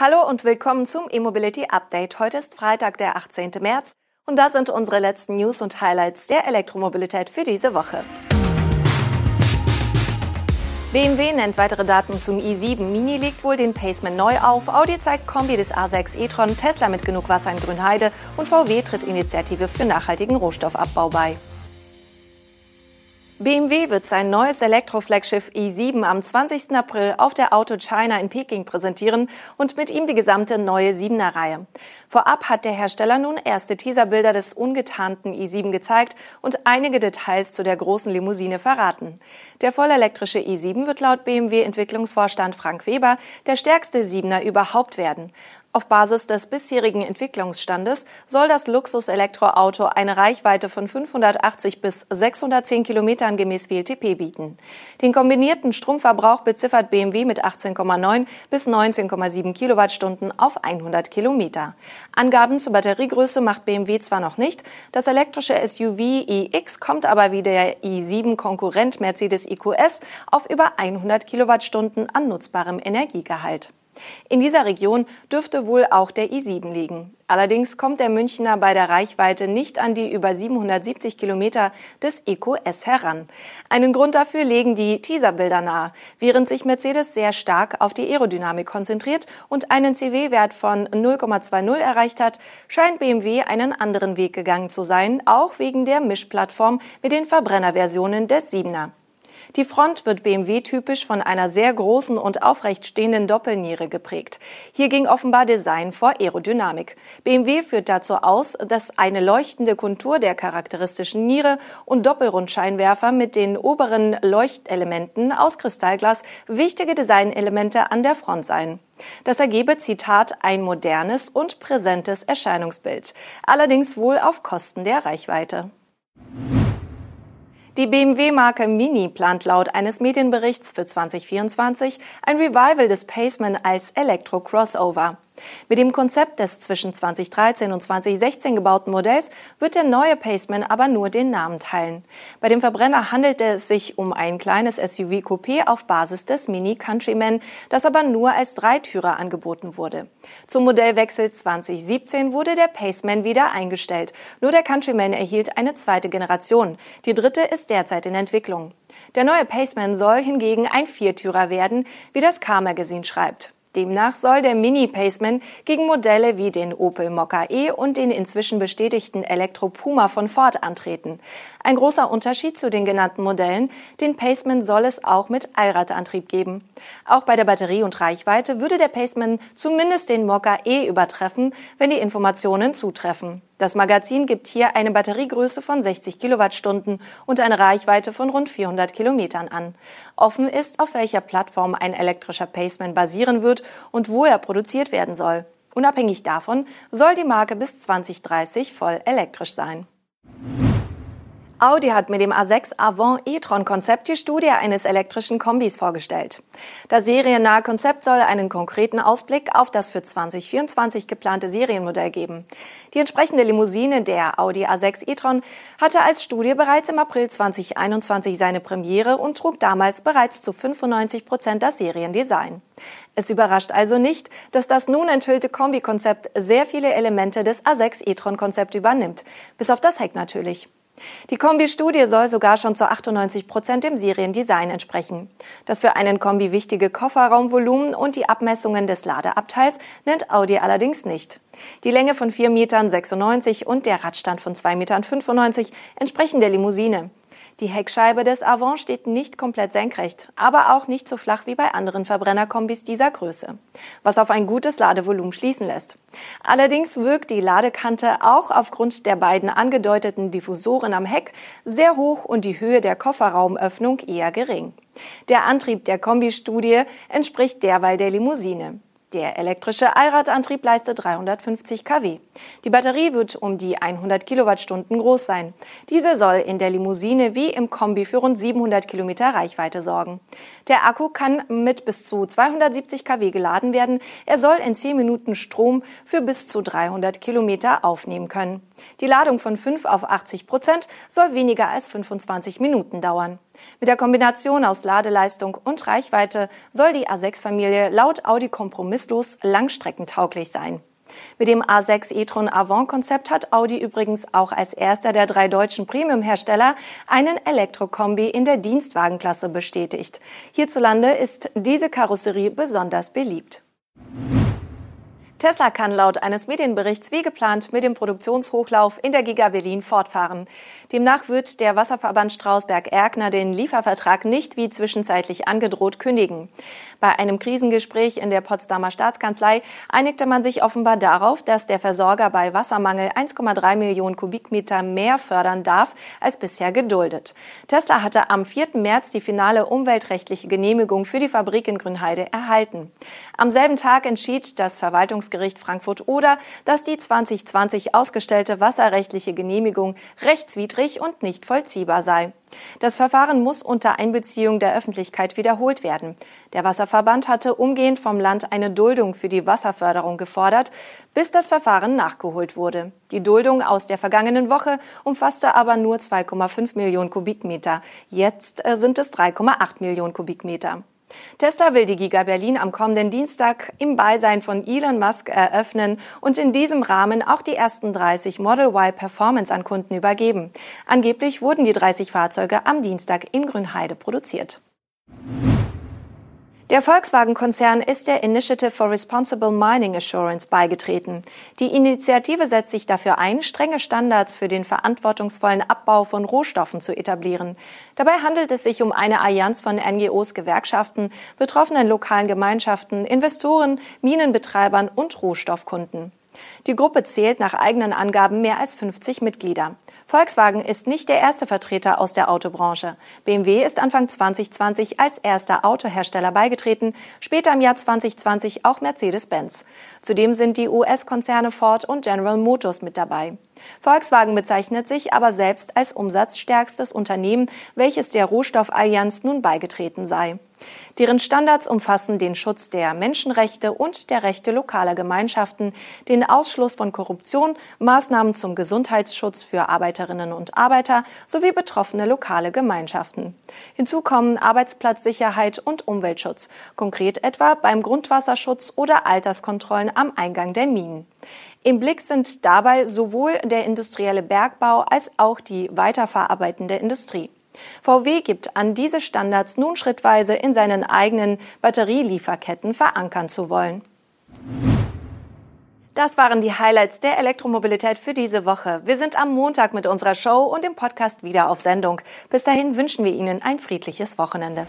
Hallo und willkommen zum E-Mobility Update. Heute ist Freitag, der 18. März und das sind unsere letzten News und Highlights der Elektromobilität für diese Woche. BMW nennt weitere Daten zum i7. Mini legt wohl den Paceman neu auf. Audi zeigt Kombi des A6 e-tron, Tesla mit genug Wasser in Grünheide und VW tritt Initiative für nachhaltigen Rohstoffabbau bei. BMW wird sein neues Elektroflaggschiff i7 am 20. April auf der Auto China in Peking präsentieren und mit ihm die gesamte neue 7er Reihe. Vorab hat der Hersteller nun erste Teaserbilder des ungetarnten i7 gezeigt und einige Details zu der großen Limousine verraten. Der vollelektrische i7 wird laut BMW Entwicklungsvorstand Frank Weber der stärkste 7er überhaupt werden. Auf Basis des bisherigen Entwicklungsstandes soll das Luxus-Elektroauto eine Reichweite von 580 bis 610 Kilometern gemäß WLTP bieten. Den kombinierten Stromverbrauch beziffert BMW mit 18,9 bis 19,7 Kilowattstunden auf 100 Kilometer. Angaben zur Batteriegröße macht BMW zwar noch nicht, das elektrische SUV iX kommt aber wie der i7-Konkurrent Mercedes EQS auf über 100 Kilowattstunden an nutzbarem Energiegehalt. In dieser Region dürfte wohl auch der i7 liegen. Allerdings kommt der Münchner bei der Reichweite nicht an die über 770 Kilometer des EQS heran. Einen Grund dafür legen die Teaserbilder nahe. Während sich Mercedes sehr stark auf die Aerodynamik konzentriert und einen CW-Wert von 0,20 erreicht hat, scheint BMW einen anderen Weg gegangen zu sein, auch wegen der Mischplattform mit den Verbrennerversionen des 7er. Die Front wird BMW typisch von einer sehr großen und aufrecht stehenden Doppelniere geprägt. Hier ging offenbar Design vor Aerodynamik. BMW führt dazu aus, dass eine leuchtende Kontur der charakteristischen Niere und Doppelrundscheinwerfer mit den oberen Leuchtelementen aus Kristallglas wichtige Designelemente an der Front seien. Das ergebe, Zitat, ein modernes und präsentes Erscheinungsbild. Allerdings wohl auf Kosten der Reichweite. Die BMW-Marke Mini plant laut eines Medienberichts für 2024 ein Revival des Paceman als Elektro-Crossover. Mit dem Konzept des zwischen 2013 und 2016 gebauten Modells wird der neue Paceman aber nur den Namen teilen. Bei dem Verbrenner handelt es sich um ein kleines SUV-Coupé auf Basis des Mini Countryman, das aber nur als Dreitürer angeboten wurde. Zum Modellwechsel 2017 wurde der Paceman wieder eingestellt. Nur der Countryman erhielt eine zweite Generation. Die dritte ist derzeit in Entwicklung. Der neue Paceman soll hingegen ein Viertürer werden, wie das Car Magazine schreibt. Demnach soll der Mini Paceman gegen Modelle wie den Opel Mokka E und den inzwischen bestätigten Elektro Puma von Ford antreten. Ein großer Unterschied zu den genannten Modellen, den Paceman soll es auch mit Allradantrieb geben. Auch bei der Batterie und Reichweite würde der Paceman zumindest den Mokka E übertreffen, wenn die Informationen zutreffen. Das Magazin gibt hier eine Batteriegröße von 60 Kilowattstunden und eine Reichweite von rund 400 Kilometern an. Offen ist, auf welcher Plattform ein elektrischer Paceman basieren wird und wo er produziert werden soll. Unabhängig davon soll die Marke bis 2030 voll elektrisch sein. Audi hat mit dem A6 Avant e-tron Konzept die Studie eines elektrischen Kombis vorgestellt. Das seriennahe Konzept soll einen konkreten Ausblick auf das für 2024 geplante Serienmodell geben. Die entsprechende Limousine der Audi A6 e-tron hatte als Studie bereits im April 2021 seine Premiere und trug damals bereits zu 95 Prozent das Seriendesign. Es überrascht also nicht, dass das nun enthüllte Kombikonzept sehr viele Elemente des A6 e-tron Konzept übernimmt, bis auf das Heck natürlich. Die Kombi-Studie soll sogar schon zu 98 Prozent dem Seriendesign entsprechen. Das für einen Kombi wichtige Kofferraumvolumen und die Abmessungen des Ladeabteils nennt Audi allerdings nicht. Die Länge von 4,96 Metern und der Radstand von 2,95 Metern entsprechen der Limousine. Die Heckscheibe des Avant steht nicht komplett senkrecht, aber auch nicht so flach wie bei anderen Verbrennerkombis dieser Größe, was auf ein gutes Ladevolumen schließen lässt. Allerdings wirkt die Ladekante auch aufgrund der beiden angedeuteten Diffusoren am Heck sehr hoch und die Höhe der Kofferraumöffnung eher gering. Der Antrieb der Kombistudie entspricht derweil der Limousine. Der elektrische Allradantrieb leistet 350 kW. Die Batterie wird um die 100 Kilowattstunden groß sein. Diese soll in der Limousine wie im Kombi für rund 700 Kilometer Reichweite sorgen. Der Akku kann mit bis zu 270 kW geladen werden. Er soll in 10 Minuten Strom für bis zu 300 Kilometer aufnehmen können. Die Ladung von 5 auf 80 Prozent soll weniger als 25 Minuten dauern. Mit der Kombination aus Ladeleistung und Reichweite soll die A6-Familie laut Audi kompromisslos langstreckentauglich sein. Mit dem A6 e-tron Avant-Konzept hat Audi übrigens auch als erster der drei deutschen Premium-Hersteller einen Elektrokombi in der Dienstwagenklasse bestätigt. Hierzulande ist diese Karosserie besonders beliebt. Tesla kann laut eines Medienberichts wie geplant mit dem Produktionshochlauf in der Giga Berlin fortfahren. Demnach wird der Wasserverband Strausberg-Erkner den Liefervertrag nicht wie zwischenzeitlich angedroht kündigen. Bei einem Krisengespräch in der Potsdamer Staatskanzlei einigte man sich offenbar darauf, dass der Versorger bei Wassermangel 1,3 Millionen Kubikmeter mehr fördern darf als bisher geduldet. Tesla hatte am 4. März die finale umweltrechtliche Genehmigung für die Fabrik in Grünheide erhalten. Am selben Tag entschied das Verwaltungs Verwaltungsgericht Frankfurt oder, dass die 2020 ausgestellte wasserrechtliche Genehmigung rechtswidrig und nicht vollziehbar sei. Das Verfahren muss unter Einbeziehung der Öffentlichkeit wiederholt werden. Der Wasserverband hatte umgehend vom Land eine Duldung für die Wasserförderung gefordert, bis das Verfahren nachgeholt wurde. Die Duldung aus der vergangenen Woche umfasste aber nur 2,5 Millionen Kubikmeter. Jetzt äh, sind es 3,8 Millionen Kubikmeter. Tesla will die Giga Berlin am kommenden Dienstag im Beisein von Elon Musk eröffnen und in diesem Rahmen auch die ersten 30 Model Y Performance an Kunden übergeben. Angeblich wurden die 30 Fahrzeuge am Dienstag in Grünheide produziert. Der Volkswagen-Konzern ist der Initiative for Responsible Mining Assurance beigetreten. Die Initiative setzt sich dafür ein, strenge Standards für den verantwortungsvollen Abbau von Rohstoffen zu etablieren. Dabei handelt es sich um eine Allianz von NGOs, Gewerkschaften, betroffenen lokalen Gemeinschaften, Investoren, Minenbetreibern und Rohstoffkunden. Die Gruppe zählt nach eigenen Angaben mehr als 50 Mitglieder. Volkswagen ist nicht der erste Vertreter aus der Autobranche. BMW ist Anfang 2020 als erster Autohersteller beigetreten, später im Jahr 2020 auch Mercedes-Benz. Zudem sind die US-Konzerne Ford und General Motors mit dabei. Volkswagen bezeichnet sich aber selbst als umsatzstärkstes Unternehmen, welches der Rohstoffallianz nun beigetreten sei. Deren Standards umfassen den Schutz der Menschenrechte und der Rechte lokaler Gemeinschaften, den Ausschluss von Korruption, Maßnahmen zum Gesundheitsschutz für Arbeiterinnen und Arbeiter sowie betroffene lokale Gemeinschaften. Hinzu kommen Arbeitsplatzsicherheit und Umweltschutz, konkret etwa beim Grundwasserschutz oder Alterskontrollen am Eingang der Minen. Im Blick sind dabei sowohl der industrielle Bergbau als auch die weiterverarbeitende Industrie. VW gibt an, diese Standards nun schrittweise in seinen eigenen Batterielieferketten verankern zu wollen. Das waren die Highlights der Elektromobilität für diese Woche. Wir sind am Montag mit unserer Show und dem Podcast wieder auf Sendung. Bis dahin wünschen wir Ihnen ein friedliches Wochenende.